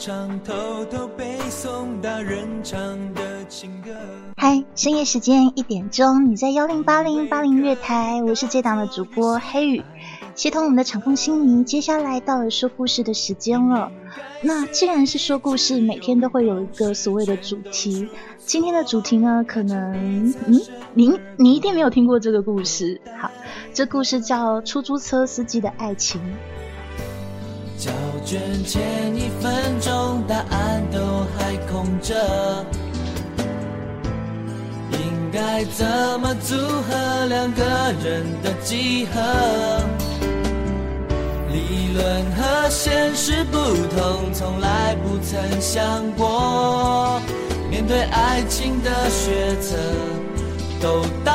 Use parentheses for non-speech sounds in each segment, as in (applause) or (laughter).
唱，偷偷背诵大人唱的情歌。嗨，深夜时间一点钟，你在幺零八零八零月台，我是这档的主播黑雨。协同我们的场控心仪，接下来到了说故事的时间了。那既然是说故事，每天都会有一个所谓的主题。今天的主题呢，可能嗯，您你一定没有听过这个故事。好，这故事叫《出租车司机的爱情》。交卷前一分钟，答案都还空着，应该怎么组合两个人的集合？理论和现实不同，从来不曾想过。面对爱情的决策，都当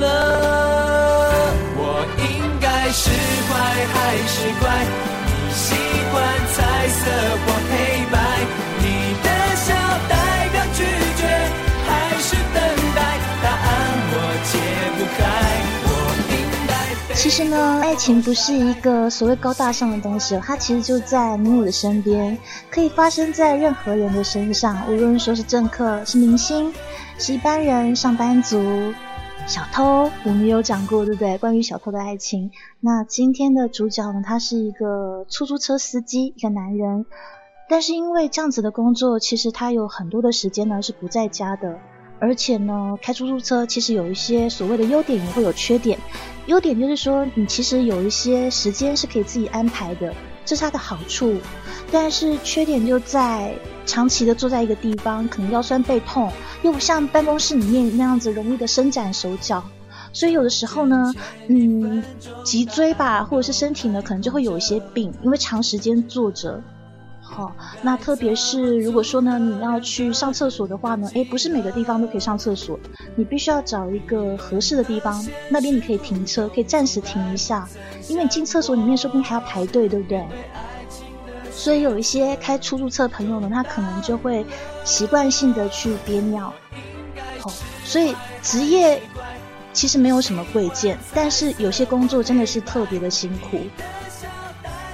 了。我应该是乖还是乖？你喜欢彩色或黑白？你的笑代表拒绝还是等待？答案我解不开。其实呢，爱情不是一个所谓高大上的东西，它其实就在你我的身边，可以发生在任何人的身上，无论说是政客、是明星、是一般人、上班族、小偷，我们有讲过，对不对？关于小偷的爱情。那今天的主角呢，他是一个出租车司机，一个男人，但是因为这样子的工作，其实他有很多的时间呢是不在家的。而且呢，开出租车其实有一些所谓的优点，也会有缺点。优点就是说，你其实有一些时间是可以自己安排的，这是它的好处。但是缺点就在长期的坐在一个地方，可能腰酸背痛，又不像办公室里面那样子容易的伸展手脚。所以有的时候呢，嗯，脊椎吧，或者是身体呢，可能就会有一些病，因为长时间坐着。好，那特别是如果说呢，你要去上厕所的话呢，诶，不是每个地方都可以上厕所，你必须要找一个合适的地方，那边你可以停车，可以暂时停一下，因为你进厕所里面说不定还要排队，对不对？所以有一些开出租车朋友呢，他可能就会习惯性的去憋尿。好，所以职业其实没有什么贵贱，但是有些工作真的是特别的辛苦。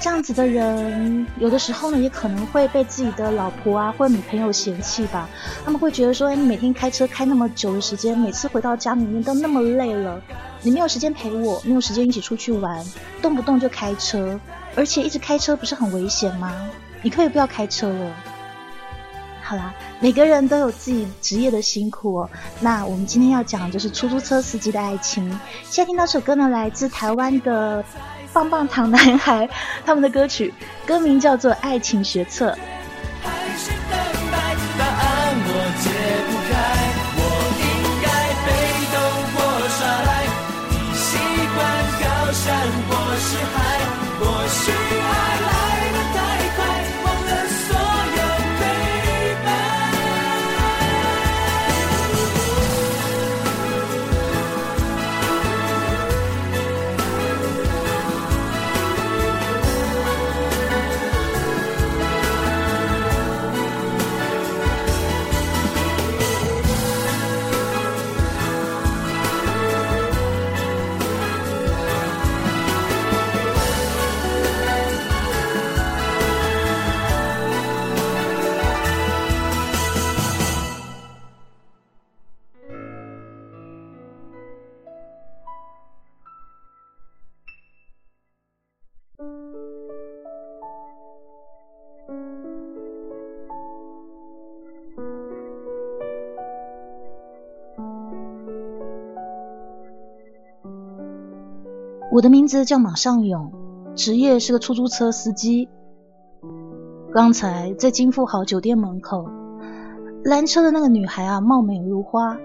这样子的人，有的时候呢，也可能会被自己的老婆啊或女朋友嫌弃吧。他们会觉得说，哎，你每天开车开那么久的时间，每次回到家里面都那么累了，你没有时间陪我，没有时间一起出去玩，动不动就开车，而且一直开车不是很危险吗？你可以不要开车了。好啦，每个人都有自己职业的辛苦哦。那我们今天要讲就是出租车司机的爱情。现在听到首歌呢，来自台湾的。棒棒糖男孩，他们的歌曲歌名叫做《爱情学册》。我的名字叫马尚勇，职业是个出租车司机。刚才在金富豪酒店门口拦车的那个女孩啊，貌美如花。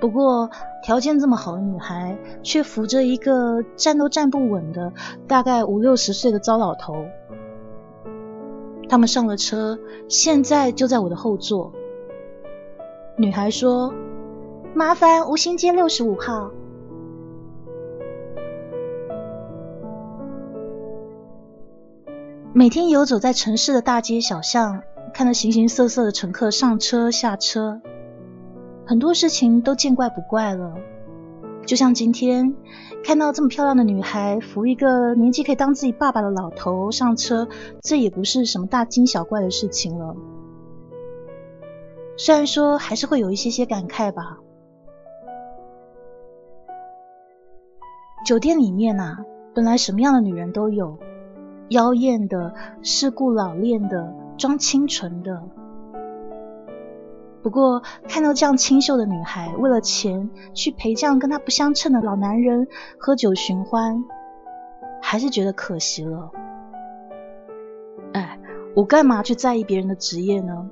不过条件这么好的女孩，却扶着一个站都站不稳的大概五六十岁的糟老头。他们上了车，现在就在我的后座。女孩说：“麻烦吴兴街六十五号。”每天游走在城市的大街小巷，看着形形色色的乘客上车下车，很多事情都见怪不怪了。就像今天看到这么漂亮的女孩扶一个年纪可以当自己爸爸的老头上车，这也不是什么大惊小怪的事情了。虽然说还是会有一些些感慨吧。酒店里面啊，本来什么样的女人都有，妖艳的、世故老练的、装清纯的。不过看到这样清秀的女孩，为了钱去陪这样跟她不相称的老男人喝酒寻欢，还是觉得可惜了。哎，我干嘛去在意别人的职业呢？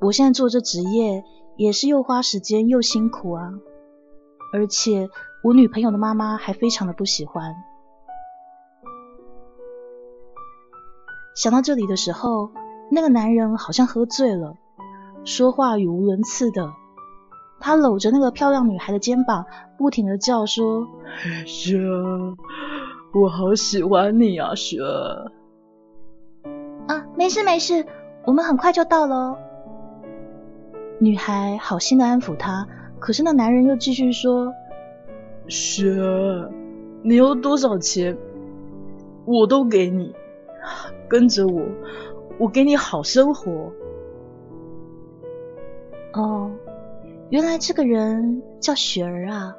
我现在做这职业也是又花时间又辛苦啊，而且。我女朋友的妈妈还非常的不喜欢。想到这里的时候，那个男人好像喝醉了，说话语无伦次的。他搂着那个漂亮女孩的肩膀，不停的叫说：“雪，我好喜欢你啊，雪。”啊，没事没事，我们很快就到了。女孩好心的安抚他，可是那男人又继续说。雪，你要多少钱，我都给你。(laughs) 跟着我，我给你好生活。哦，原来这个人叫雪儿啊。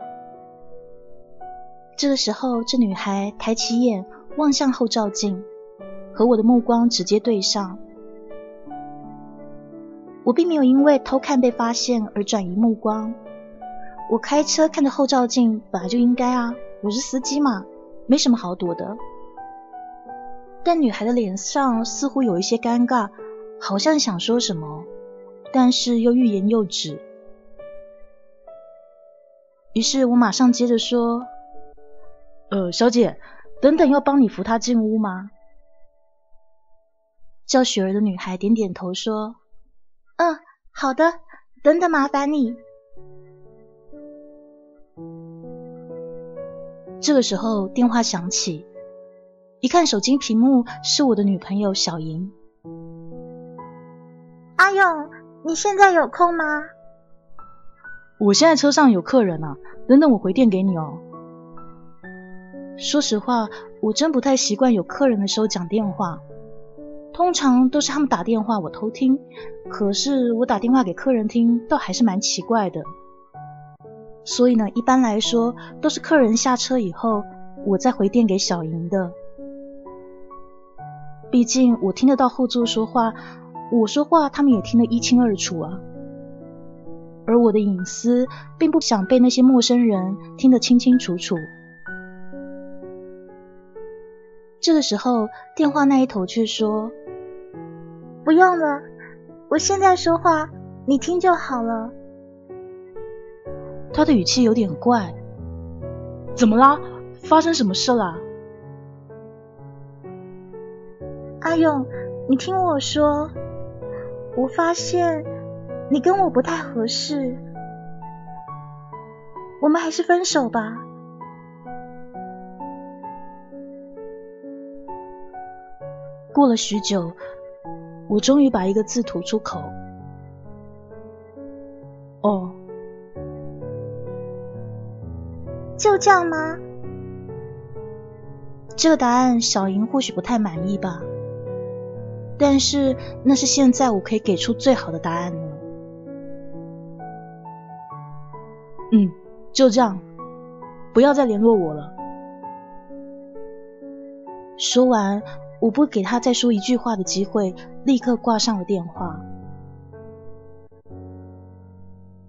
这个时候，这女孩抬起眼望向后照镜，和我的目光直接对上。我并没有因为偷看被发现而转移目光。我开车看着后照镜，本来就应该啊，我是司机嘛，没什么好躲的。但女孩的脸上似乎有一些尴尬，好像想说什么，但是又欲言又止。于是我马上接着说：“呃，小姐，等等要帮你扶她进屋吗？”叫雪儿的女孩点点头说：“嗯，好的，等等麻烦你。”这个时候电话响起，一看手机屏幕是我的女朋友小莹。阿勇，你现在有空吗？我现在车上有客人啊，等等我回电给你哦。说实话，我真不太习惯有客人的时候讲电话，通常都是他们打电话我偷听，可是我打电话给客人听，倒还是蛮奇怪的。所以呢，一般来说都是客人下车以后，我再回电给小莹的。毕竟我听得到后座说话，我说话他们也听得一清二楚啊。而我的隐私并不想被那些陌生人听得清清楚楚。这个时候，电话那一头却说：“不用了，我现在说话你听就好了。”他的语气有点怪，怎么啦？发生什么事了？阿勇，你听我说，我发现你跟我不太合适，我们还是分手吧。过了许久，我终于把一个字吐出口。哦。就这样吗？这个答案小莹或许不太满意吧，但是那是现在我可以给出最好的答案了。嗯，就这样，不要再联络我了。说完，我不给他再说一句话的机会，立刻挂上了电话，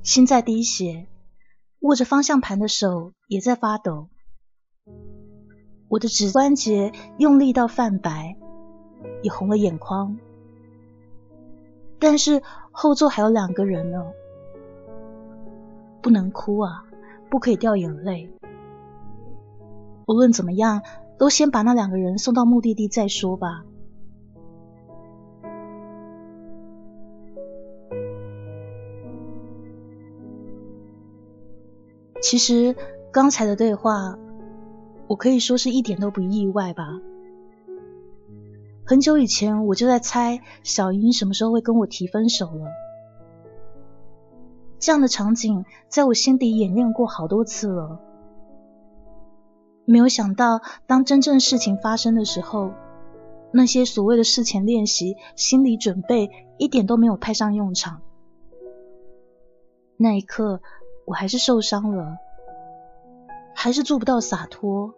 心在滴血。握着方向盘的手也在发抖，我的指关节用力到泛白，也红了眼眶。但是后座还有两个人呢，不能哭啊，不可以掉眼泪。无论怎么样，都先把那两个人送到目的地再说吧。其实刚才的对话，我可以说是一点都不意外吧。很久以前我就在猜小英什么时候会跟我提分手了。这样的场景在我心底演练过好多次了，没有想到，当真正事情发生的时候，那些所谓的事前练习、心理准备，一点都没有派上用场。那一刻，我还是受伤了，还是做不到洒脱，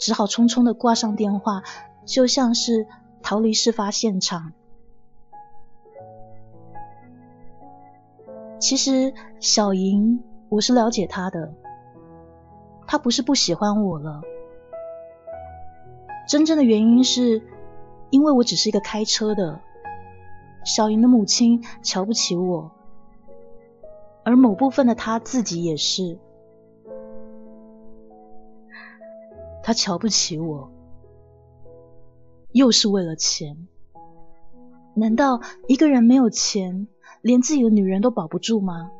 只好匆匆的挂上电话，就像是逃离事发现场。其实小莹，我是了解她的，她不是不喜欢我了，真正的原因是因为我只是一个开车的，小莹的母亲瞧不起我。而某部分的他自己也是，他瞧不起我，又是为了钱。难道一个人没有钱，连自己的女人都保不住吗？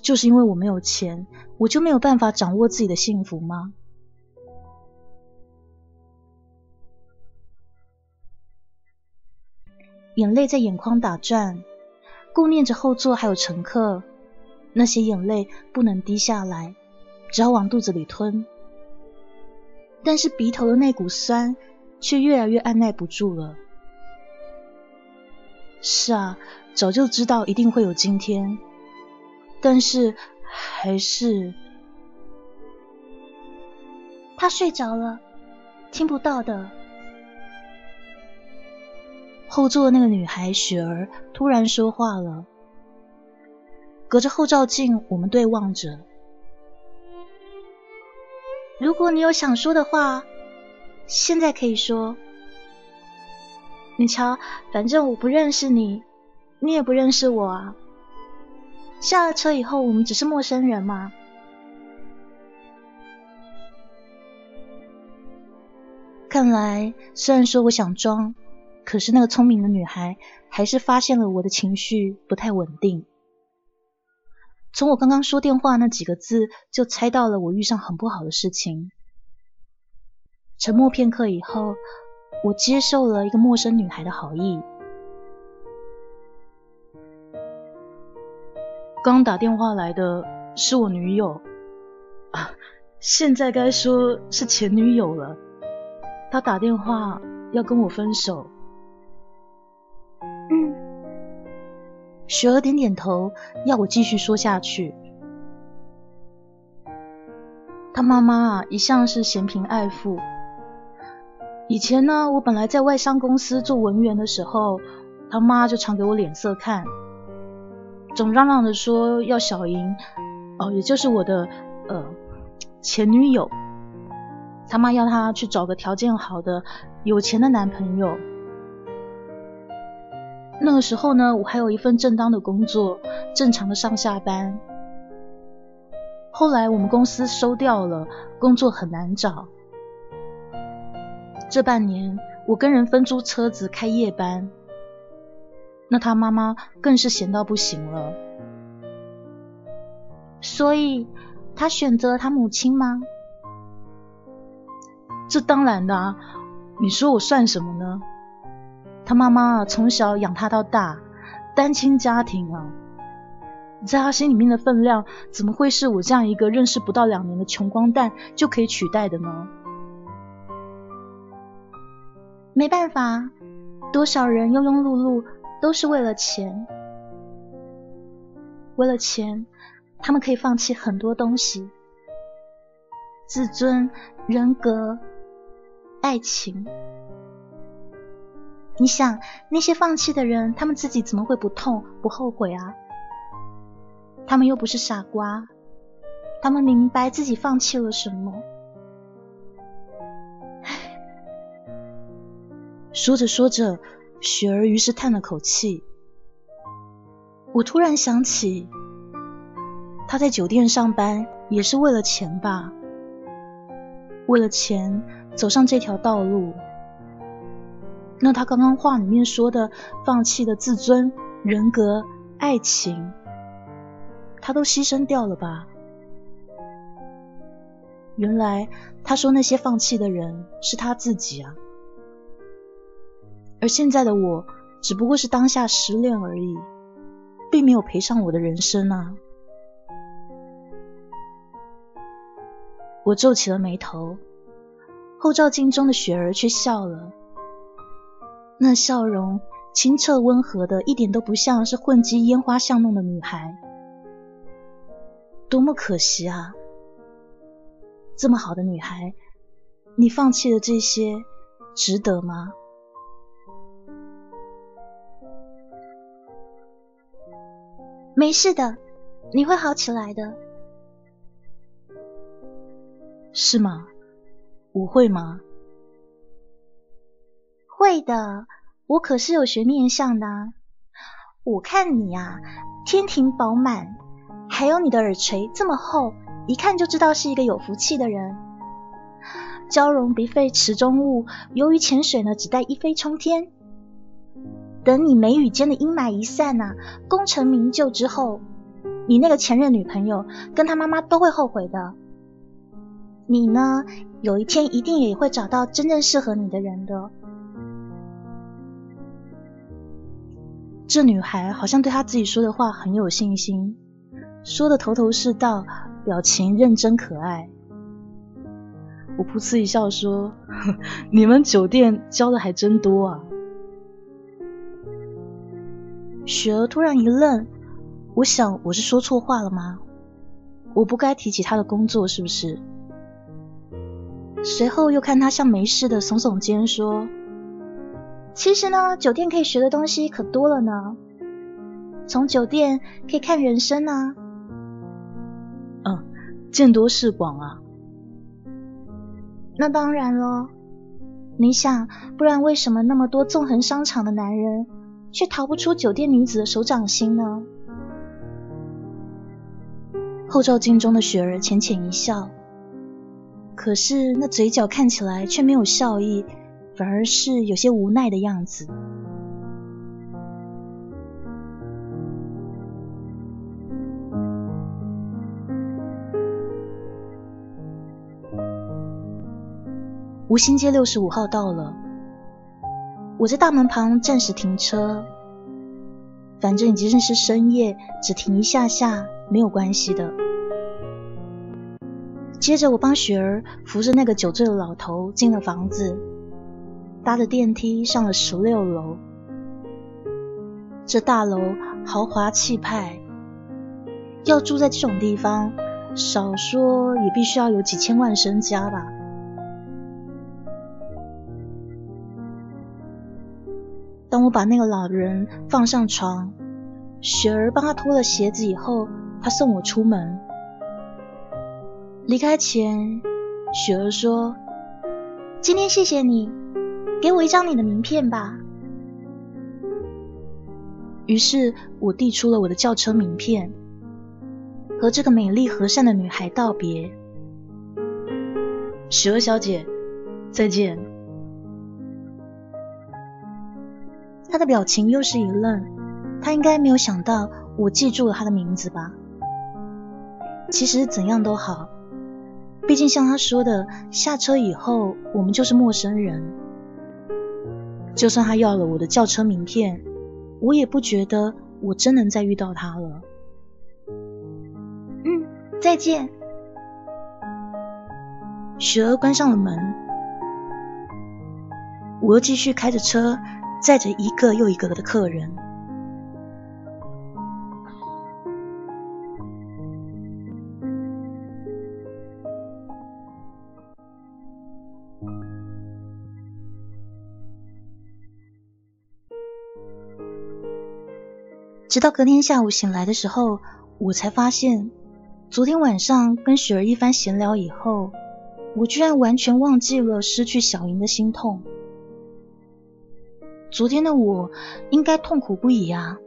就是因为我没有钱，我就没有办法掌握自己的幸福吗？眼泪在眼眶打转。顾念着后座还有乘客，那些眼泪不能滴下来，只好往肚子里吞。但是鼻头的那股酸却越来越按耐不住了。是啊，早就知道一定会有今天，但是还是……他睡着了，听不到的。后座的那个女孩雪儿突然说话了，隔着后照镜，我们对望着。如果你有想说的话，现在可以说。你瞧，反正我不认识你，你也不认识我啊。下了车以后，我们只是陌生人嘛。看来，虽然说我想装。可是那个聪明的女孩还是发现了我的情绪不太稳定。从我刚刚说电话那几个字，就猜到了我遇上很不好的事情。沉默片刻以后，我接受了一个陌生女孩的好意。刚打电话来的是我女友，啊，现在该说是前女友了。她打电话要跟我分手。雪儿点点头，要我继续说下去。他妈妈啊，一向是嫌贫爱富。以前呢，我本来在外商公司做文员的时候，他妈就常给我脸色看，总嚷嚷着说要小莹，哦，也就是我的呃前女友，他妈要他去找个条件好的、有钱的男朋友。那个时候呢，我还有一份正当的工作，正常的上下班。后来我们公司收掉了，工作很难找。这半年我跟人分租车子开夜班，那他妈妈更是闲到不行了。所以他选择了他母亲吗？这当然的啊，你说我算什么呢？他妈妈从小养他到大，单亲家庭啊，在他心里面的分量，怎么会是我这样一个认识不到两年的穷光蛋就可以取代的呢？没办法，多少人庸庸碌碌都是为了钱，为了钱，他们可以放弃很多东西，自尊、人格、爱情。你想那些放弃的人，他们自己怎么会不痛不后悔啊？他们又不是傻瓜，他们明白自己放弃了什么。说着说着，雪儿于是叹了口气。我突然想起，他在酒店上班也是为了钱吧？为了钱走上这条道路。那他刚刚话里面说的放弃的自尊、人格、爱情，他都牺牲掉了吧？原来他说那些放弃的人是他自己啊，而现在的我只不过是当下失恋而已，并没有赔上我的人生啊。我皱起了眉头，后照镜中的雪儿却笑了，那笑容清澈温和的，一点都不像是混迹烟花巷弄的女孩。多么可惜啊！这么好的女孩，你放弃了这些，值得吗？没事的，你会好起来的。是吗？我会吗？会的，我可是有学面相的。我看你呀，天庭饱满，还有你的耳垂这么厚，一看就知道是一个有福气的人。蛟龙鼻费池中物，由于潜水呢，只带一飞冲天。等你眉宇间的阴霾一散呐，功成名就之后，你那个前任女朋友跟她妈妈都会后悔的。你呢，有一天一定也会找到真正适合你的人的。这女孩好像对她自己说的话很有信心，说的头头是道，表情认真可爱。我噗嗤一笑说：“ (laughs) 你们酒店教的还真多啊。”雪儿突然一愣，我想我是说错话了吗？我不该提起他的工作是不是？随后又看他像没事的耸耸肩说：“其实呢，酒店可以学的东西可多了呢。从酒店可以看人生啊。”嗯，见多识广啊。那当然喽。你想，不然为什么那么多纵横商场的男人？却逃不出酒店女子的手掌心呢。后照镜中的雪儿浅浅一笑，可是那嘴角看起来却没有笑意，反而是有些无奈的样子。吴兴街六十五号到了。我在大门旁暂时停车，反正即使是深夜，只停一下下没有关系的。接着，我帮雪儿扶着那个酒醉的老头进了房子，搭着电梯上了十六楼。这大楼豪华气派，要住在这种地方，少说也必须要有几千万身家吧。当我把那个老人放上床，雪儿帮他脱了鞋子以后，他送我出门。离开前，雪儿说：“今天谢谢你，给我一张你的名片吧。”于是我递出了我的轿车名片，和这个美丽和善的女孩道别：“雪儿小姐，再见。”她的表情又是一愣，她应该没有想到我记住了她的名字吧？其实怎样都好，毕竟像她说的，下车以后我们就是陌生人。就算他要了我的轿车名片，我也不觉得我真能再遇到他了。嗯，再见。雪儿关上了门，我又继续开着车。载着一个又一个的客人，直到隔天下午醒来的时候，我才发现，昨天晚上跟雪儿一番闲聊以后，我居然完全忘记了失去小莹的心痛。昨天的我应该痛苦不已啊！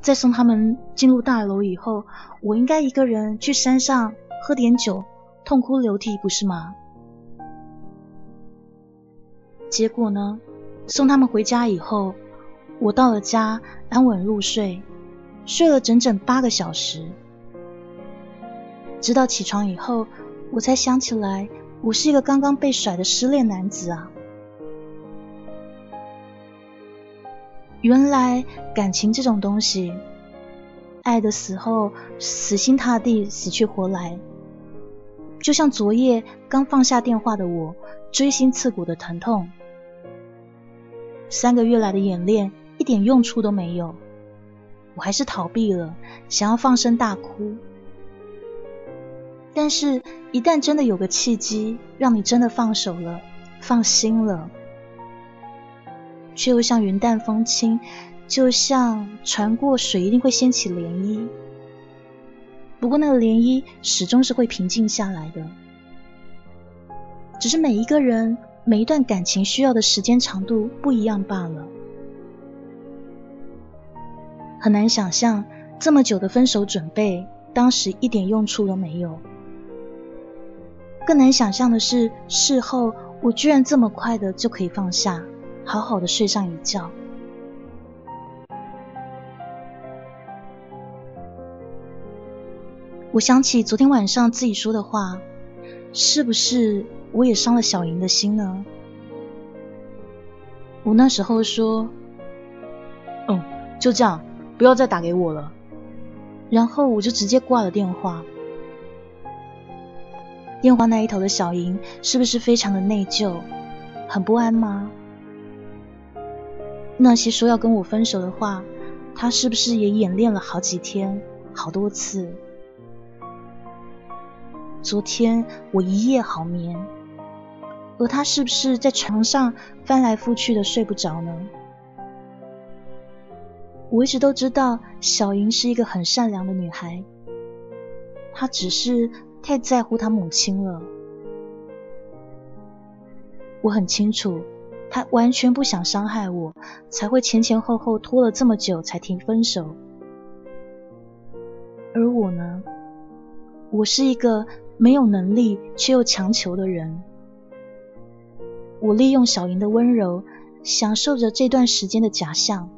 在送他们进入大楼以后，我应该一个人去山上喝点酒，痛哭流涕，不是吗？结果呢？送他们回家以后，我到了家，安稳入睡，睡了整整八个小时，直到起床以后，我才想起来，我是一个刚刚被甩的失恋男子啊！原来感情这种东西，爱的时候死心塌地、死去活来，就像昨夜刚放下电话的我，锥心刺骨的疼痛。三个月来的演练一点用处都没有，我还是逃避了，想要放声大哭。但是，一旦真的有个契机，让你真的放手了、放心了，却又像云淡风轻，就像船过水一定会掀起涟漪。不过，那个涟漪始终是会平静下来的，只是每一个人、每一段感情需要的时间长度不一样罢了。很难想象，这么久的分手准备，当时一点用处都没有。更难想象的是，事后我居然这么快的就可以放下，好好的睡上一觉。我想起昨天晚上自己说的话，是不是我也伤了小莹的心呢？我那时候说：“嗯，就这样，不要再打给我了。”然后我就直接挂了电话。电话那一头的小莹是不是非常的内疚，很不安吗？那些说要跟我分手的话，他是不是也演练了好几天，好多次？昨天我一夜好眠，而他是不是在床上翻来覆去的睡不着呢？我一直都知道小莹是一个很善良的女孩，她只是太在乎她母亲了。我很清楚，她完全不想伤害我，才会前前后后拖了这么久才提分手。而我呢，我是一个。没有能力却又强求的人，我利用小莹的温柔，享受着这段时间的假象，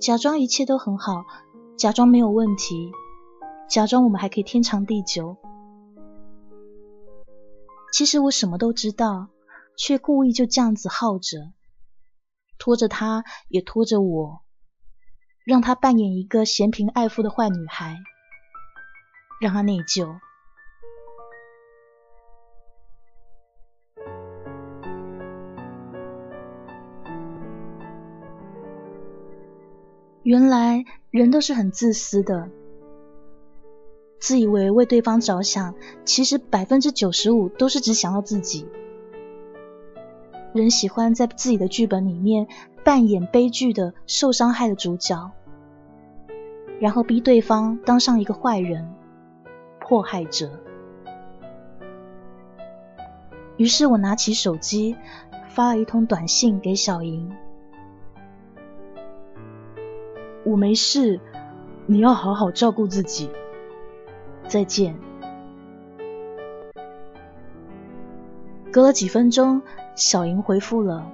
假装一切都很好，假装没有问题，假装我们还可以天长地久。其实我什么都知道，却故意就这样子耗着，拖着他，也拖着我，让他扮演一个嫌贫爱富的坏女孩，让他内疚。原来人都是很自私的，自以为为对方着想，其实百分之九十五都是只想要自己。人喜欢在自己的剧本里面扮演悲剧的受伤害的主角，然后逼对方当上一个坏人、迫害者。于是我拿起手机发了一通短信给小莹。我没事，你要好好照顾自己。再见。隔了几分钟，小莹回复了，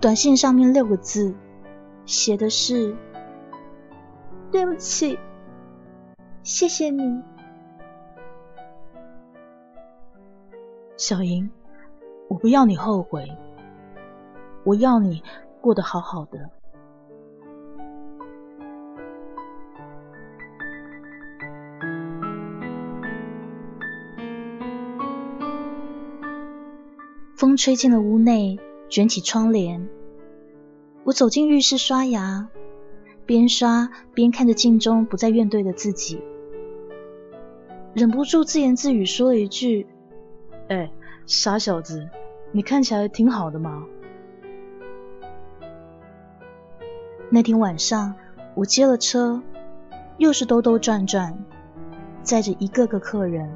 短信上面六个字，写的是：“对不起，谢谢你，小莹，我不要你后悔，我要你过得好好的。”风吹进了屋内，卷起窗帘。我走进浴室刷牙，边刷边看着镜中不再怨怼的自己，忍不住自言自语说了一句：“哎，傻小子，你看起来挺好的嘛。”那天晚上，我接了车，又是兜兜转转，载着一个个客人。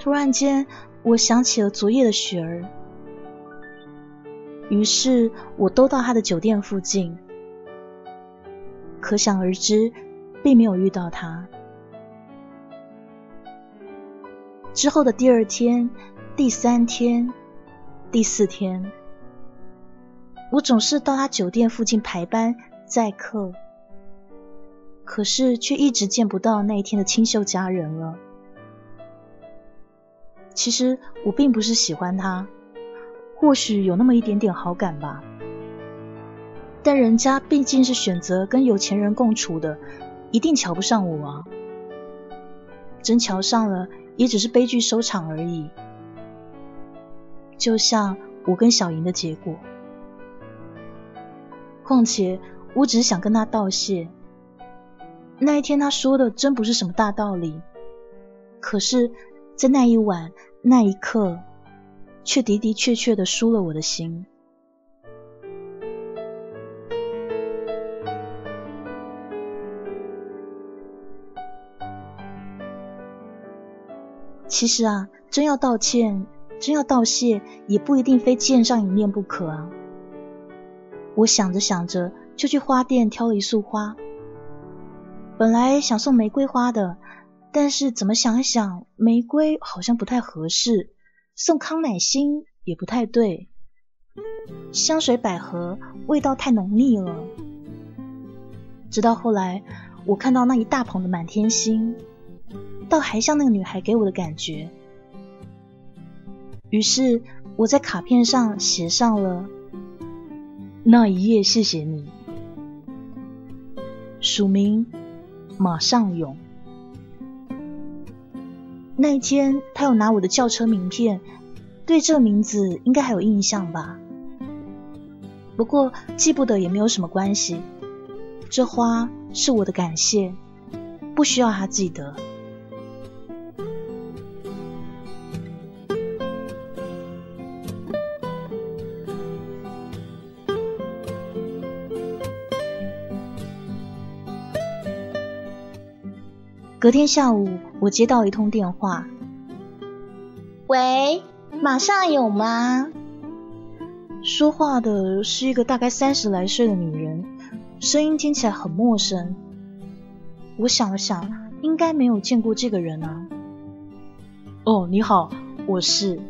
突然间。我想起了昨夜的雪儿，于是我都到他的酒店附近，可想而知，并没有遇到他。之后的第二天、第三天、第四天，我总是到他酒店附近排班载客，可是却一直见不到那一天的清秀佳人了。其实我并不是喜欢他，或许有那么一点点好感吧。但人家毕竟是选择跟有钱人共处的，一定瞧不上我啊。真瞧上了，也只是悲剧收场而已。就像我跟小莹的结果。况且，我只是想跟他道谢。那一天他说的真不是什么大道理，可是，在那一晚那一刻，却的的确确的输了我的心。其实啊，真要道歉，真要道谢，也不一定非见上一面不可啊。我想着想着，就去花店挑了一束花。本来想送玫瑰花的，但是怎么想一想，玫瑰好像不太合适，送康乃馨也不太对。香水百合味道太浓腻了。直到后来，我看到那一大捧的满天星，倒还像那个女孩给我的感觉。于是我在卡片上写上了。那一夜，谢谢你。署名马尚勇。那一天，他有拿我的轿车名片，对这名字应该还有印象吧？不过记不得也没有什么关系。这花是我的感谢，不需要他记得。隔天下午，我接到一通电话。喂，马上有吗？说话的是一个大概三十来岁的女人，声音听起来很陌生。我想了想，应该没有见过这个人啊。哦，你好，我是。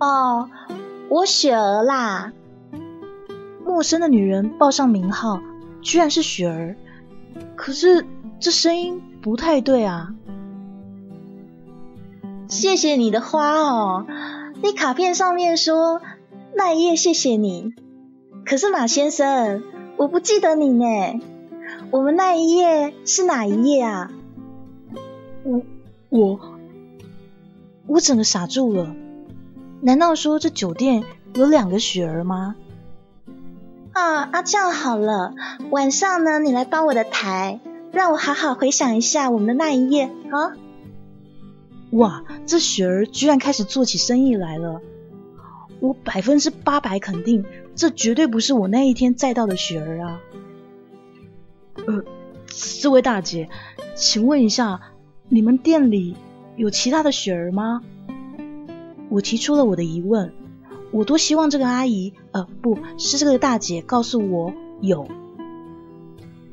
哦，我雪儿啦。陌生的女人报上名号，居然是雪儿。可是这声音……不太对啊！谢谢你的花哦，你卡片上面说那一页谢谢你，可是马先生，我不记得你呢。我们那一页是哪一页啊？我我我整个傻住了，难道说这酒店有两个雪儿吗？啊啊，这样好了，晚上呢，你来帮我的台。让我好好回想一下我们的那一夜啊！哇，这雪儿居然开始做起生意来了！我百分之八百肯定，这绝对不是我那一天载到的雪儿啊！呃，这位大姐，请问一下，你们店里有其他的雪儿吗？我提出了我的疑问，我多希望这个阿姨，呃，不是这个大姐，告诉我有。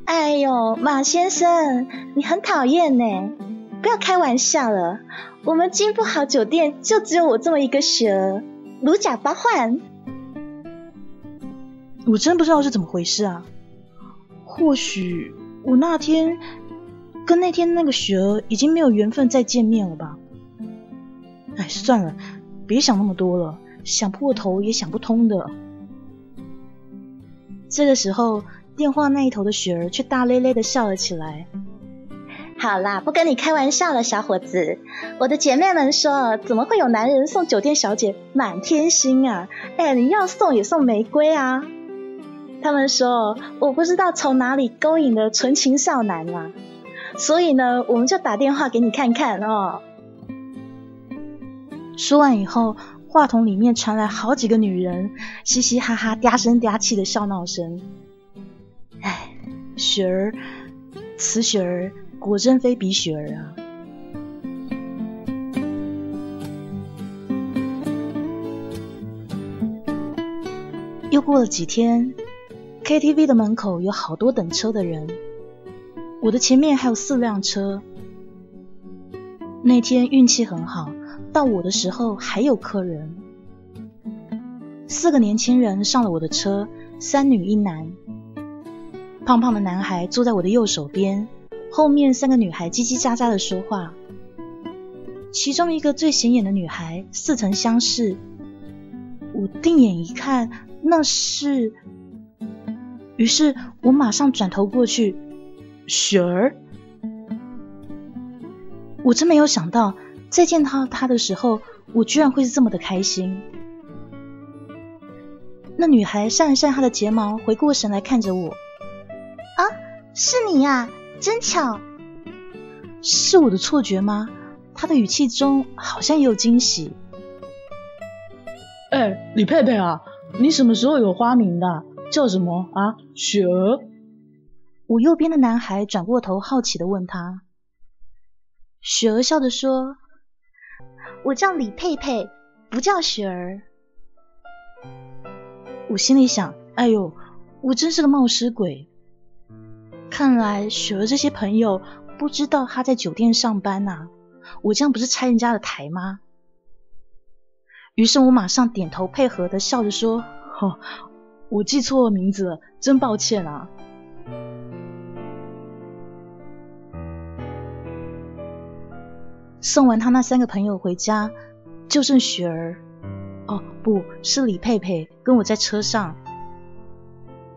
哎呦，马先生，你很讨厌呢！不要开玩笑了，我们金富豪酒店就只有我这么一个雪儿，如假包换。我真不知道是怎么回事啊！或许我那天跟那天那个雪儿已经没有缘分再见面了吧？哎，算了，别想那么多了，想破头也想不通的。这个时候。电话那一头的雪儿却大咧咧的笑了起来。好啦，不跟你开玩笑了，小伙子。我的姐妹们说，怎么会有男人送酒店小姐满天星啊？哎，你要送也送玫瑰啊。他们说，我不知道从哪里勾引的纯情少男啊。所以呢，我们就打电话给你看看哦。说完以后，话筒里面传来好几个女人嘻嘻哈哈、嗲声嗲气的笑闹声。哎，雪儿，此雪儿果真非彼雪儿啊！又过了几天，KTV 的门口有好多等车的人，我的前面还有四辆车。那天运气很好，到我的时候还有客人，四个年轻人上了我的车，三女一男。胖胖的男孩坐在我的右手边，后面三个女孩叽叽喳喳的说话。其中一个最显眼的女孩似曾相识，我定眼一看，那是……于是我马上转头过去，雪儿。我真没有想到，再见到她的时候，我居然会是这么的开心。那女孩扇了扇她的睫毛，回过神来看着我。啊，是你呀，真巧。是我的错觉吗？他的语气中好像也有惊喜。哎，李佩佩啊，你什么时候有花名的？叫什么啊？雪儿。我右边的男孩转过头，好奇的问他。雪儿笑着说：“我叫李佩佩，不叫雪儿。”我心里想：“哎呦，我真是个冒失鬼。看来雪儿这些朋友不知道她在酒店上班呐，我这样不是拆人家的台吗？”于是我马上点头配合的笑着说：“哦，我记错名字了，真抱歉啊。”送完他那三个朋友回家，就剩雪儿，哦，不是李佩佩跟我在车上。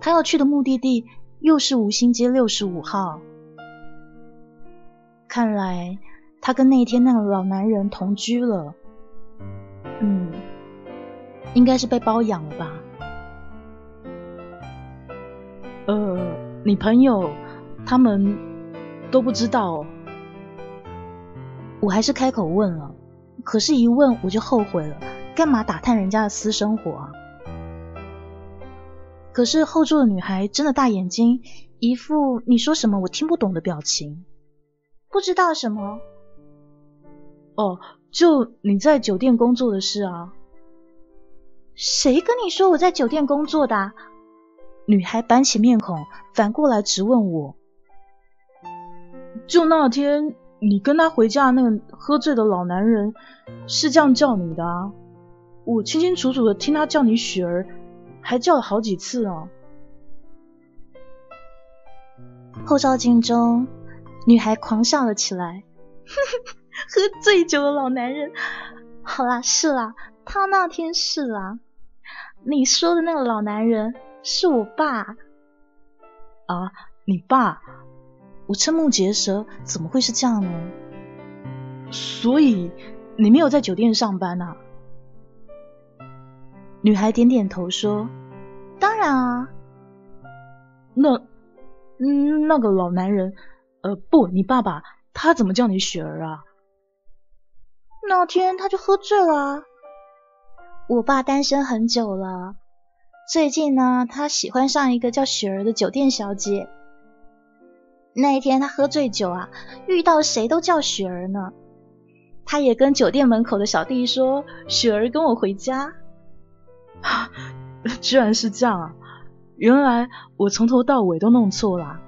他要去的目的地又是吴兴街六十五号。看来他跟那天那个老男人同居了。嗯，应该是被包养了吧？呃，你朋友他们都不知道。我还是开口问了，可是，一问我就后悔了，干嘛打探人家的私生活啊？可是后座的女孩睁着大眼睛，一副你说什么我听不懂的表情。不知道什么？哦，就你在酒店工作的事啊？谁跟你说我在酒店工作的？女孩板起面孔，反过来质问我。就那天。你跟他回家那个喝醉的老男人是这样叫你的啊？我清清楚楚的听他叫你雪儿，还叫了好几次哦。后照镜中，女孩狂笑了起来。(laughs) 喝醉酒的老男人，好啦，是啦，他那天是啦。你说的那个老男人是我爸。啊，你爸？我瞠目结舌，怎么会是这样呢？所以你没有在酒店上班啊？女孩点点头说：“当然啊。”那嗯那个老男人，呃，不，你爸爸，他怎么叫你雪儿啊？那天他就喝醉了。我爸单身很久了，最近呢，他喜欢上一个叫雪儿的酒店小姐。那一天他喝醉酒啊，遇到谁都叫雪儿呢。他也跟酒店门口的小弟说：“雪儿跟我回家。” (laughs) (laughs) 居然是这样啊！原来我从头到尾都弄错了。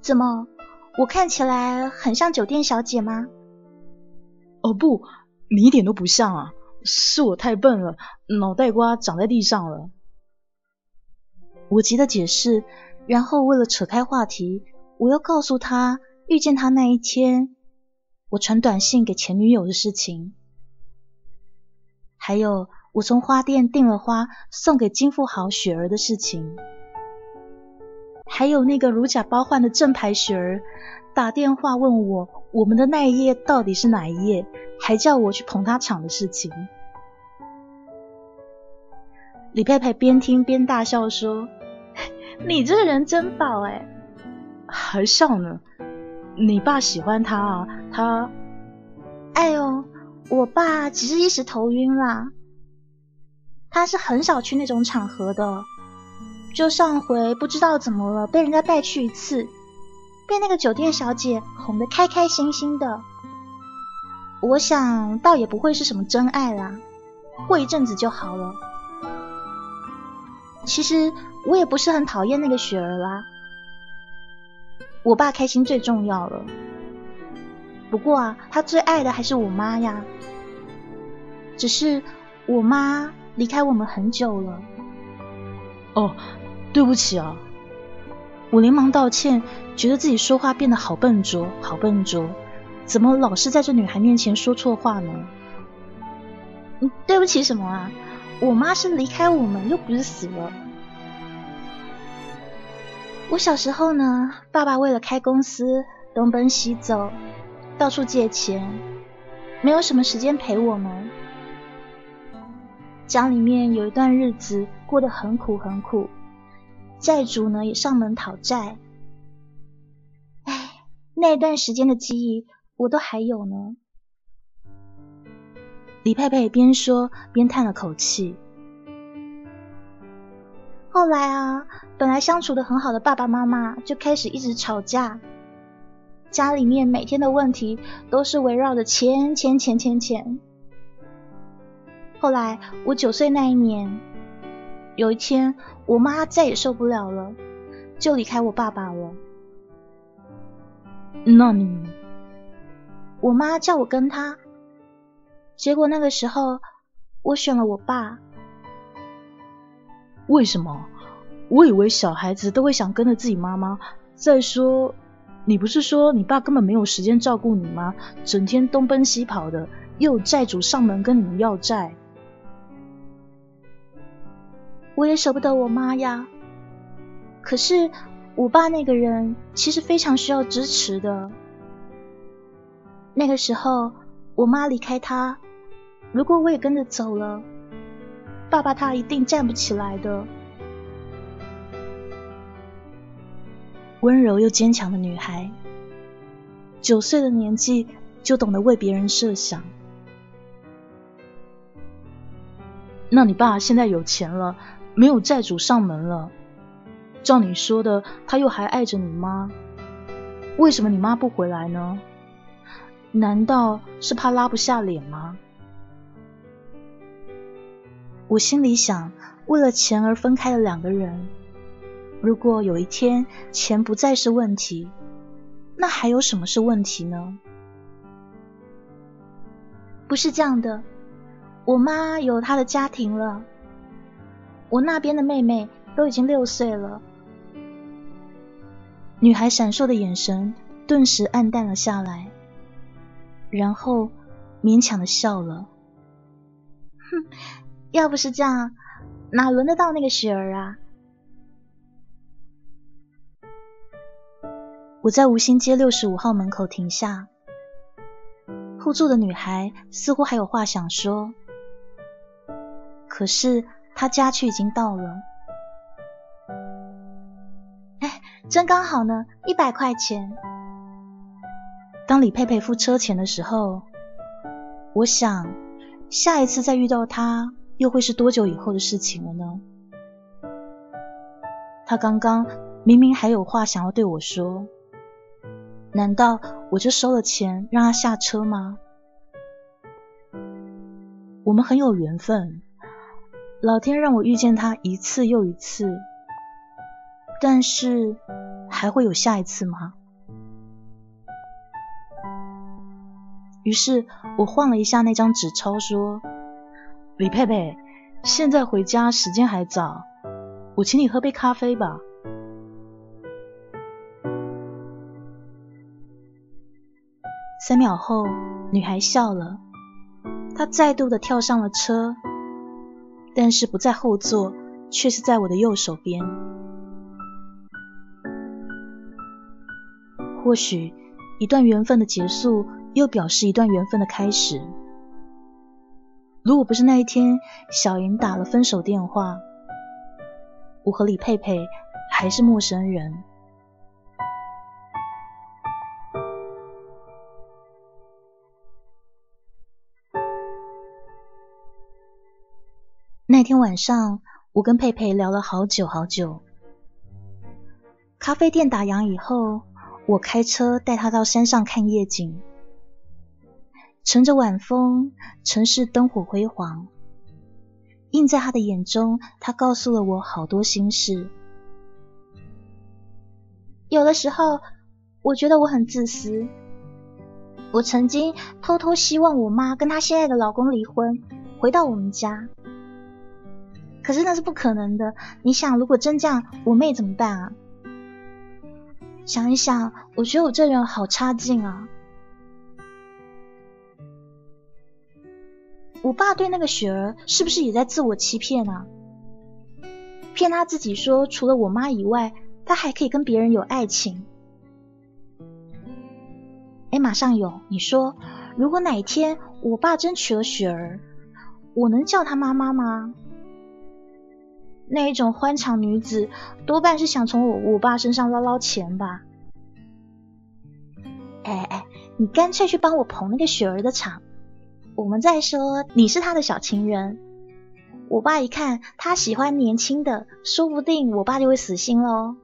怎么？我看起来很像酒店小姐吗？哦不，你一点都不像啊！是我太笨了，脑袋瓜长在地上了。我急的解释。然后为了扯开话题，我又告诉他遇见他那一天，我传短信给前女友的事情，还有我从花店订了花送给金富豪雪儿的事情，还有那个如假包换的正牌雪儿打电话问我我们的那一页到底是哪一页，还叫我去捧他场的事情。李佩佩边听边大笑说。(laughs) 你这个人真宝哎，还笑呢？你爸喜欢他啊？他……哎呦，我爸只是一时头晕啦。他是很少去那种场合的，就上回不知道怎么了，被人家带去一次，被那个酒店小姐哄得开开心心的。我想倒也不会是什么真爱啦，过一阵子就好了。其实。我也不是很讨厌那个雪儿啦，我爸开心最重要了。不过啊，他最爱的还是我妈呀。只是我妈离开我们很久了。哦，对不起啊，我连忙道歉，觉得自己说话变得好笨拙，好笨拙，怎么老是在这女孩面前说错话呢？对不起什么啊？我妈是离开我们，又不是死了。我小时候呢，爸爸为了开公司东奔西走，到处借钱，没有什么时间陪我们。家里面有一段日子过得很苦很苦，债主呢也上门讨债。哎，那一段时间的记忆我都还有呢。李佩佩边说边叹了口气。后来啊，本来相处的很好的爸爸妈妈就开始一直吵架，家里面每天的问题都是围绕着钱钱钱钱钱。后来我九岁那一年，有一天我妈再也受不了了，就离开我爸爸了。那你，我妈叫我跟她，结果那个时候我选了我爸。为什么？我以为小孩子都会想跟着自己妈妈。再说，你不是说你爸根本没有时间照顾你吗？整天东奔西跑的，又有债主上门跟你们要债。我也舍不得我妈呀。可是我爸那个人其实非常需要支持的。那个时候我妈离开他，如果我也跟着走了。爸爸他一定站不起来的。温柔又坚强的女孩，九岁的年纪就懂得为别人设想。那你爸现在有钱了，没有债主上门了，照你说的，他又还爱着你妈，为什么你妈不回来呢？难道是怕拉不下脸吗？我心里想，为了钱而分开的两个人，如果有一天钱不再是问题，那还有什么是问题呢？不是这样的，我妈有她的家庭了，我那边的妹妹都已经六岁了。女孩闪烁的眼神顿时暗淡了下来，然后勉强的笑了，哼。要不是这样，哪轮得到那个雪儿啊？我在吴兴街六十五号门口停下，后座的女孩似乎还有话想说，可是他家去已经到了。哎，真刚好呢，一百块钱。当李佩佩付车钱的时候，我想下一次再遇到他。又会是多久以后的事情了呢？他刚刚明明还有话想要对我说，难道我就收了钱让他下车吗？我们很有缘分，老天让我遇见他一次又一次，但是还会有下一次吗？于是我晃了一下那张纸钞，说。李佩佩，现在回家时间还早，我请你喝杯咖啡吧。三秒后，女孩笑了，她再度的跳上了车，但是不在后座，却是在我的右手边。或许，一段缘分的结束，又表示一段缘分的开始。如果不是那一天小莹打了分手电话，我和李佩佩还是陌生人。那天晚上，我跟佩佩聊了好久好久。咖啡店打烊以后，我开车带她到山上看夜景。乘着晚风，城市灯火辉煌，映在他的眼中。他告诉了我好多心事。有的时候，我觉得我很自私。我曾经偷偷希望我妈跟她现在的老公离婚，回到我们家。可是那是不可能的。你想，如果真这样，我妹怎么办啊？想一想，我觉得我这人好差劲啊。我爸对那个雪儿是不是也在自我欺骗啊？骗他自己说，除了我妈以外，他还可以跟别人有爱情。哎，马上有，你说，如果哪天我爸真娶了雪儿，我能叫他妈妈吗？那一种欢场女子，多半是想从我我爸身上捞捞钱吧。哎哎，你干脆去帮我捧那个雪儿的场。我们再说，你是他的小情人。我爸一看他喜欢年轻的，说不定我爸就会死心喽。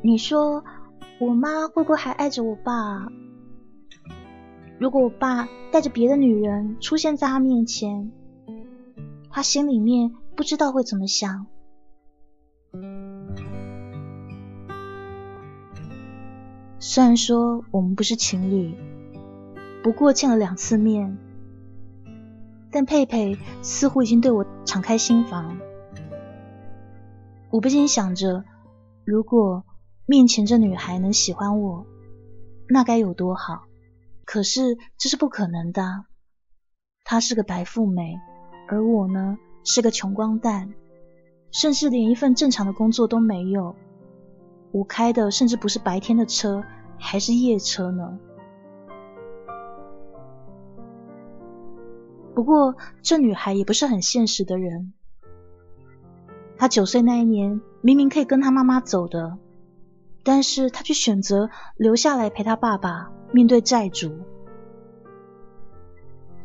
你说我妈会不会还爱着我爸？如果我爸带着别的女人出现在他面前，他心里面不知道会怎么想。虽然说我们不是情侣，不过见了两次面，但佩佩似乎已经对我敞开心房。我不禁想着，如果面前这女孩能喜欢我，那该有多好。可是这是不可能的。她是个白富美，而我呢是个穷光蛋，甚至连一份正常的工作都没有。我开的甚至不是白天的车，还是夜车呢。不过这女孩也不是很现实的人。她九岁那一年明明可以跟她妈妈走的，但是她却选择留下来陪她爸爸面对债主。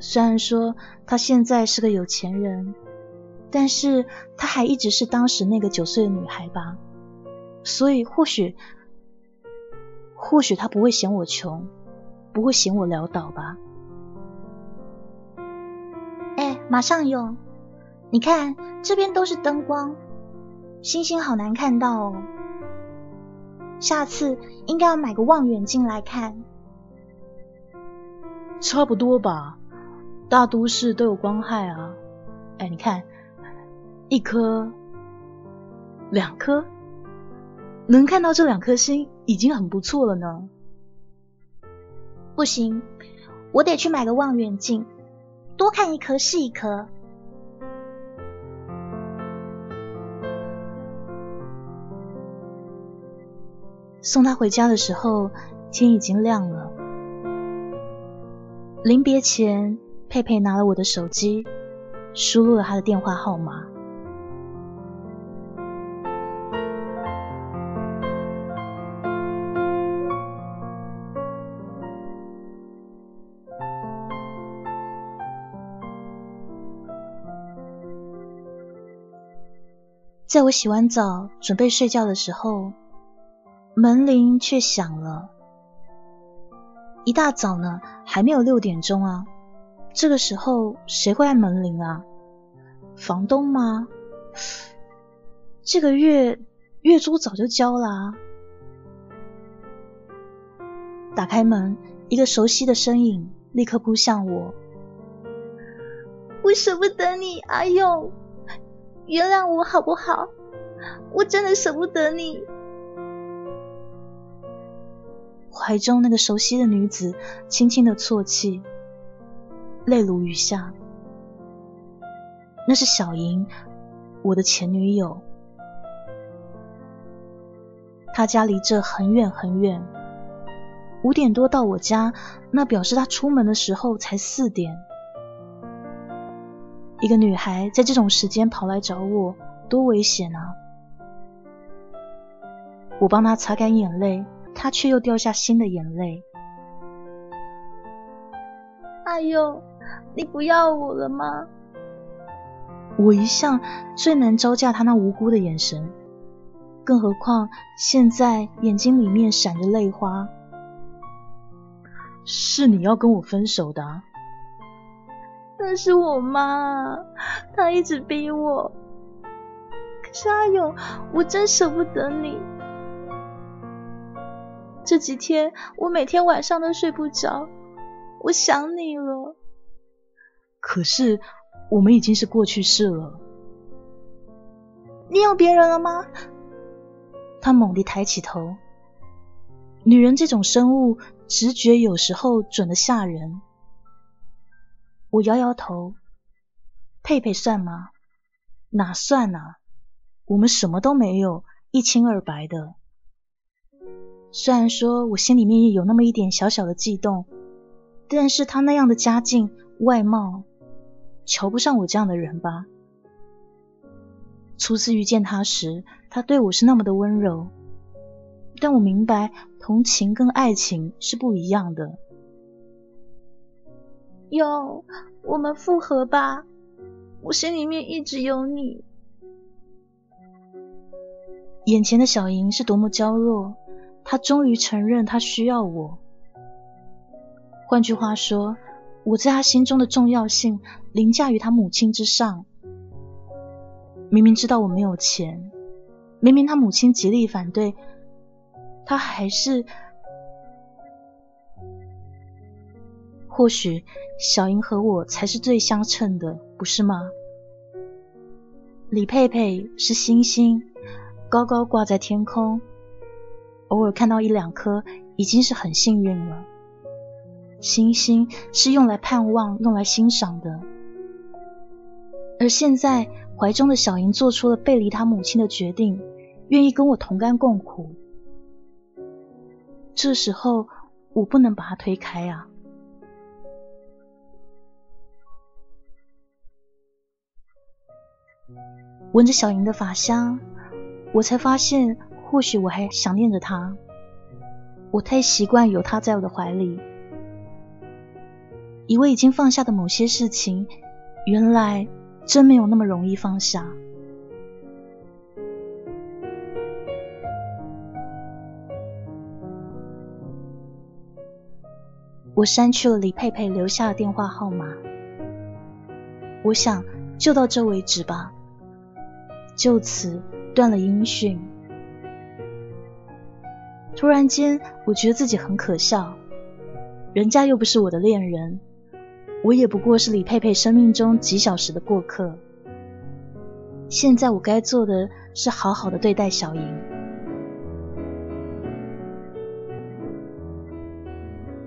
虽然说她现在是个有钱人，但是她还一直是当时那个九岁的女孩吧。所以，或许，或许他不会嫌我穷，不会嫌我潦倒吧？哎，马上有，你看这边都是灯光，星星好难看到哦。下次应该要买个望远镜来看。差不多吧，大都市都有光害啊。哎，你看，一颗，两颗。能看到这两颗星已经很不错了呢。不行，我得去买个望远镜，多看一颗是一颗。送他回家的时候，天已经亮了。临别前，佩佩拿了我的手机，输入了他的电话号码。在我洗完澡准备睡觉的时候，门铃却响了。一大早呢，还没有六点钟啊，这个时候谁会按门铃啊？房东吗？这个月月租早就交了。啊打开门，一个熟悉的身影立刻扑向我。我舍不得你，阿勇。原谅我好不好？我真的舍不得你。怀中那个熟悉的女子轻轻的啜泣，泪如雨下。那是小莹，我的前女友。她家离这很远很远，五点多到我家，那表示她出门的时候才四点。一个女孩在这种时间跑来找我，多危险啊！我帮她擦干眼泪，她却又掉下新的眼泪。哎呦，你不要我了吗？我一向最难招架他那无辜的眼神，更何况现在眼睛里面闪着泪花。是你要跟我分手的。那是我妈，她一直逼我。可是阿勇，我真舍不得你。这几天我每天晚上都睡不着，我想你了。可是我们已经是过去式了。你有别人了吗？他猛地抬起头。女人这种生物，直觉有时候准的吓人。我摇摇头，佩佩算吗？哪算啊？我们什么都没有，一清二白的。虽然说我心里面也有那么一点小小的悸动，但是他那样的家境、外貌，瞧不上我这样的人吧。初次遇见他时，他对我是那么的温柔，但我明白同情跟爱情是不一样的。有，我们复合吧，我心里面一直有你。眼前的小莹是多么娇弱，她终于承认她需要我。换句话说，我在她心中的重要性凌驾于他母亲之上。明明知道我没有钱，明明他母亲极力反对，他还是……或许小莹和我才是最相称的，不是吗？李佩佩是星星，高高挂在天空，偶尔看到一两颗已经是很幸运了。星星是用来盼望、用来欣赏的，而现在。怀中的小莹做出了背离他母亲的决定，愿意跟我同甘共苦。这时候我不能把他推开啊！闻着小莹的发香，我才发现，或许我还想念着她。我太习惯有她在我的怀里，以为已经放下的某些事情，原来……真没有那么容易放下。我删去了李佩佩留下的电话号码。我想就到这为止吧，就此断了音讯。突然间，我觉得自己很可笑，人家又不是我的恋人。我也不过是李佩佩生命中几小时的过客。现在我该做的是好好的对待小莹。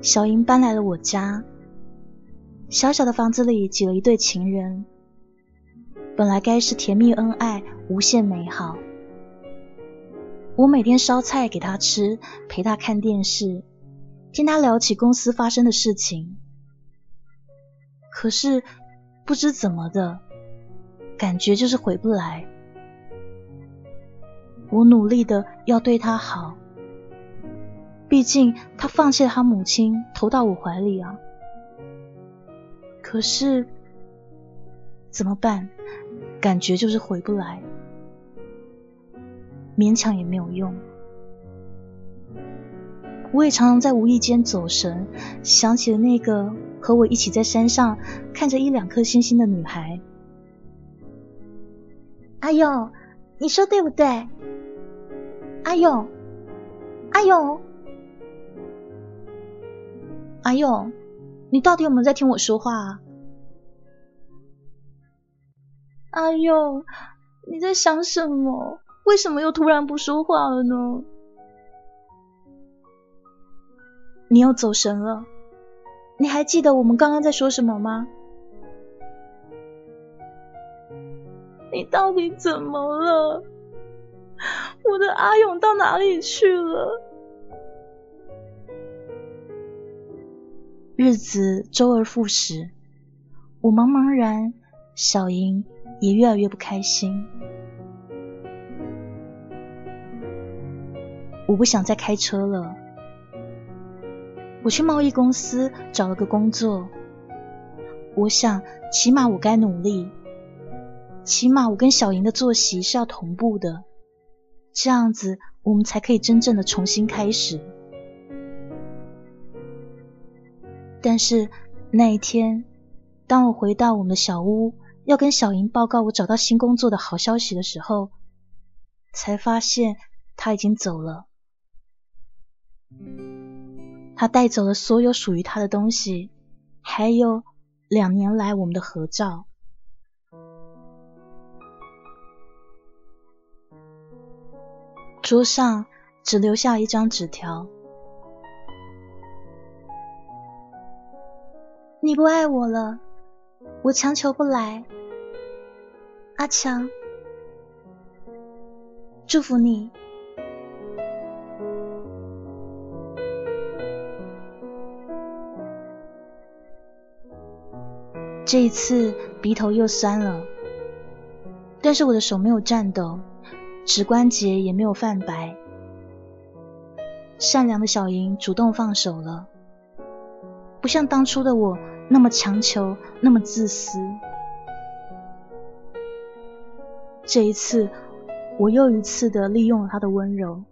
小莹搬来了我家，小小的房子里挤了一对情人。本来该是甜蜜恩爱、无限美好。我每天烧菜给他吃，陪他看电视，听他聊起公司发生的事情。可是不知怎么的感觉就是回不来。我努力的要对他好，毕竟他放弃了他母亲，投到我怀里啊。可是怎么办？感觉就是回不来，勉强也没有用。我也常常在无意间走神，想起了那个。和我一起在山上看着一两颗星星的女孩，阿勇，你说对不对？阿勇，阿勇，阿勇，你到底有没有在听我说话啊？阿勇，你在想什么？为什么又突然不说话了呢？你又走神了。你还记得我们刚刚在说什么吗？你到底怎么了？我的阿勇到哪里去了？日子周而复始，我茫茫然，小莹也越来越不开心。我不想再开车了。我去贸易公司找了个工作，我想起码我该努力，起码我跟小莹的作息是要同步的，这样子我们才可以真正的重新开始。但是那一天，当我回到我们的小屋，要跟小莹报告我找到新工作的好消息的时候，才发现他已经走了。他带走了所有属于他的东西，还有两年来我们的合照。桌上只留下一张纸条：“你不爱我了，我强求不来。阿强，祝福你。”这一次鼻头又酸了，但是我的手没有颤抖，指关节也没有泛白。善良的小莹主动放手了，不像当初的我那么强求，那么自私。这一次，我又一次的利用了他的温柔。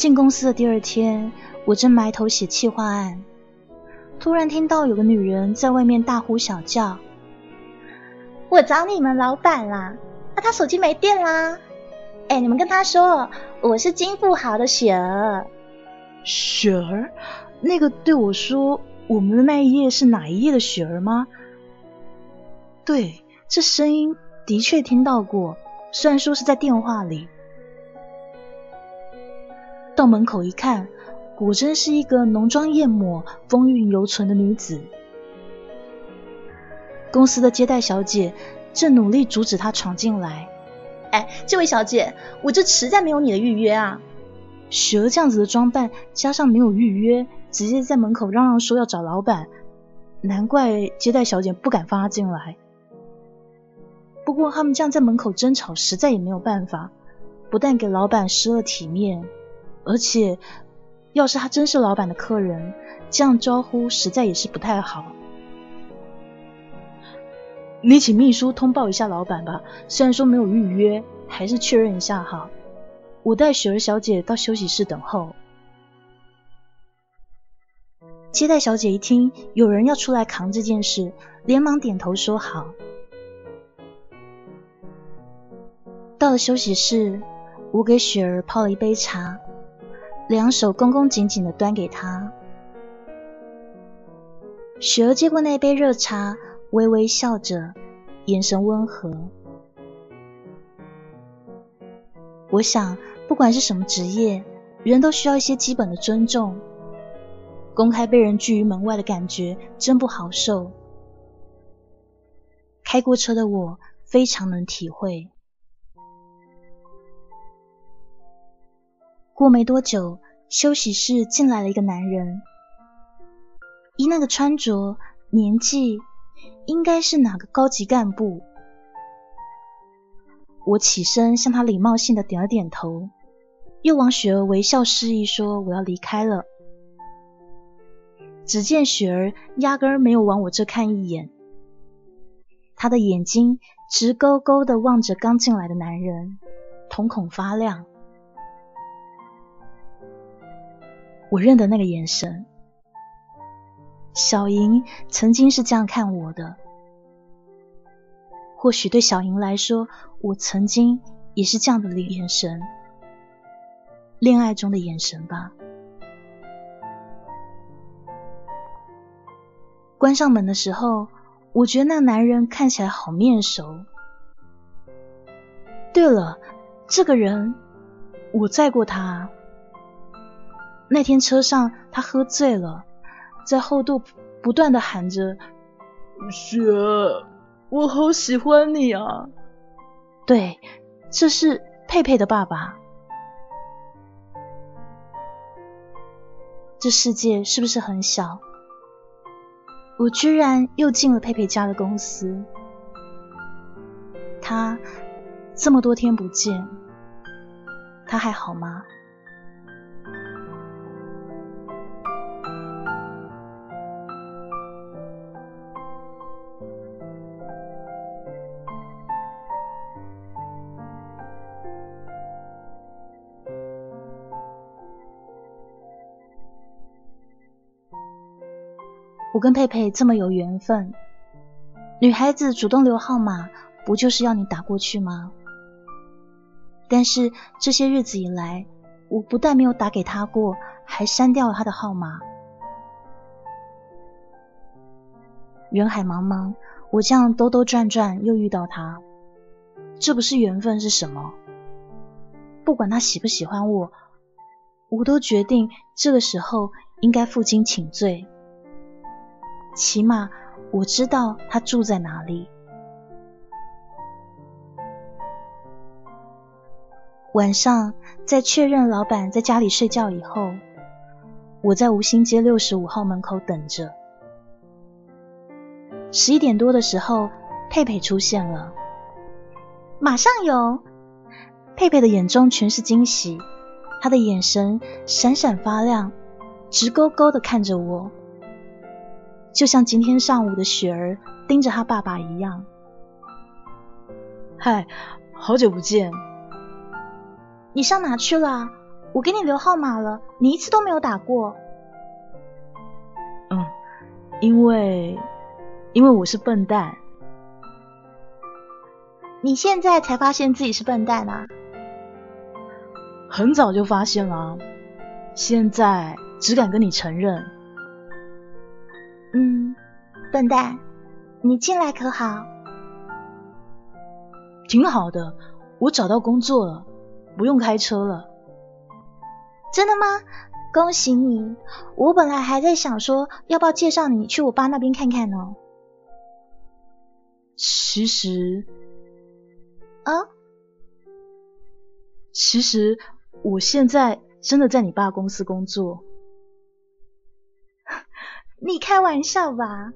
进公司的第二天，我正埋头写企划案，突然听到有个女人在外面大呼小叫：“我找你们老板啦！啊，他手机没电啦！哎，你们跟他说，我是金富豪的雪儿。雪儿，那个对我说我们的那一页是哪一页的雪儿吗？对，这声音的确听到过，虽然说是在电话里。”到门口一看，果真是一个浓妆艳抹、风韵犹存的女子。公司的接待小姐正努力阻止她闯进来。哎，这位小姐，我这实在没有你的预约啊！雪儿这样子的装扮，加上没有预约，直接在门口嚷嚷说要找老板，难怪接待小姐不敢放她进来。不过他们这样在门口争吵，实在也没有办法，不但给老板失了体面。而且，要是他真是老板的客人，这样招呼实在也是不太好。你请秘书通报一下老板吧，虽然说没有预约，还是确认一下哈。我带雪儿小姐到休息室等候。接待小姐一听有人要出来扛这件事，连忙点头说好。到了休息室，我给雪儿泡了一杯茶。两手恭恭敬敬的端给他，雪儿接过那杯热茶，微微笑着，眼神温和。我想，不管是什么职业，人都需要一些基本的尊重。公开被人拒于门外的感觉，真不好受。开过车的我，非常能体会。过没多久，休息室进来了一个男人，依那个穿着、年纪，应该是哪个高级干部。我起身向他礼貌性的点了点头，又往雪儿微笑示意说我要离开了。只见雪儿压根没有往我这看一眼，她的眼睛直勾勾的望着刚进来的男人，瞳孔发亮。我认得那个眼神，小莹曾经是这样看我的。或许对小莹来说，我曾经也是这样的眼神，恋爱中的眼神吧。关上门的时候，我觉得那男人看起来好面熟。对了，这个人，我载过他。那天车上，他喝醉了，在后座不断的喊着：“雪，我好喜欢你啊！”对，这是佩佩的爸爸。这世界是不是很小？我居然又进了佩佩家的公司。他这么多天不见，他还好吗？我跟佩佩这么有缘分，女孩子主动留号码，不就是要你打过去吗？但是这些日子以来，我不但没有打给她过，还删掉了她的号码。人海茫茫，我这样兜兜转转又遇到她，这不是缘分是什么？不管她喜不喜欢我，我都决定这个时候应该负荆请罪。起码我知道他住在哪里。晚上在确认老板在家里睡觉以后，我在吴兴街六十五号门口等着。十一点多的时候，佩佩出现了，马上有。佩佩的眼中全是惊喜，她的眼神闪闪发亮，直勾勾的看着我，就像今天上午的雪儿盯着他爸爸一样。嗨，好久不见。你上哪去了？我给你留号码了，你一次都没有打过。嗯，因为因为我是笨蛋。你现在才发现自己是笨蛋啊？很早就发现了，现在只敢跟你承认。嗯，笨蛋，你进来可好？挺好的，我找到工作了，不用开车了。真的吗？恭喜你！我本来还在想说，要不要介绍你去我爸那边看看呢。其实，啊，其实我现在真的在你爸公司工作。你开玩笑吧？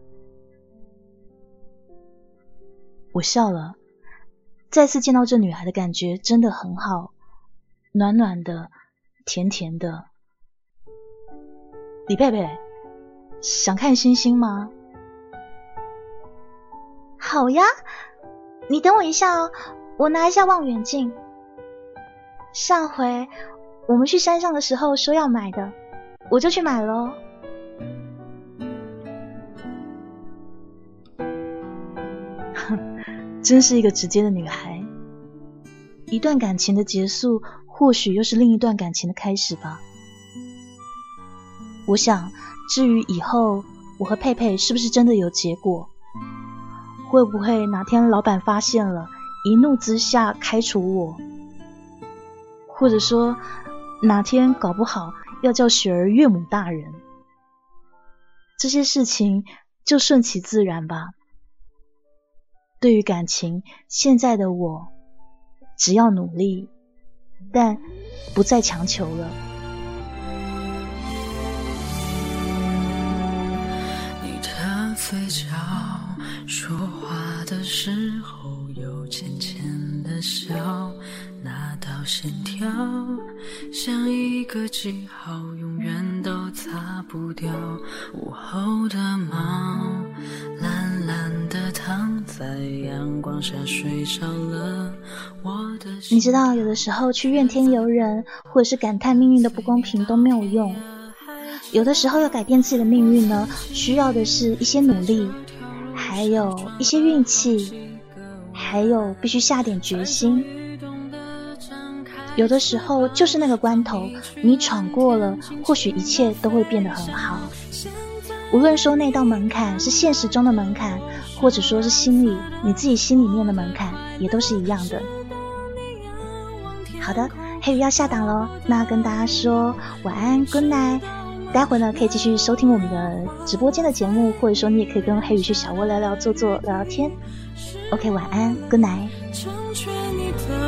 我笑了。再次见到这女孩的感觉真的很好，暖暖的，甜甜的。李佩佩，想看星星吗？好呀，你等我一下哦，我拿一下望远镜。上回我们去山上的时候说要买的，我就去买了。真是一个直接的女孩。一段感情的结束，或许又是另一段感情的开始吧。我想，至于以后我和佩佩是不是真的有结果，会不会哪天老板发现了，一怒之下开除我，或者说哪天搞不好要叫雪儿岳母大人，这些事情就顺其自然吧。对于感情，现在的我只要努力，但不再强求了。你的嘴角说话的时候有浅浅的笑，那道线条像一个记号，永远都擦不掉。午后的猫躺。在阳光下睡着了。你知道，有的时候去怨天尤人，或者是感叹命运的不公平都没有用。有的时候要改变自己的命运呢，需要的是一些努力，还有一些运气，还有必须下点决心。有的时候就是那个关头，你闯过了，或许一切都会变得很好。无论说那道门槛是现实中的门槛。或者说是心里你自己心里面的门槛，也都是一样的。好的，黑鱼要下档喽，那跟大家说晚安，Good night。待会呢可以继续收听我们的直播间的节目，或者说你也可以跟黑鱼去小窝聊聊、坐坐、聊聊天。OK，晚安，Good night。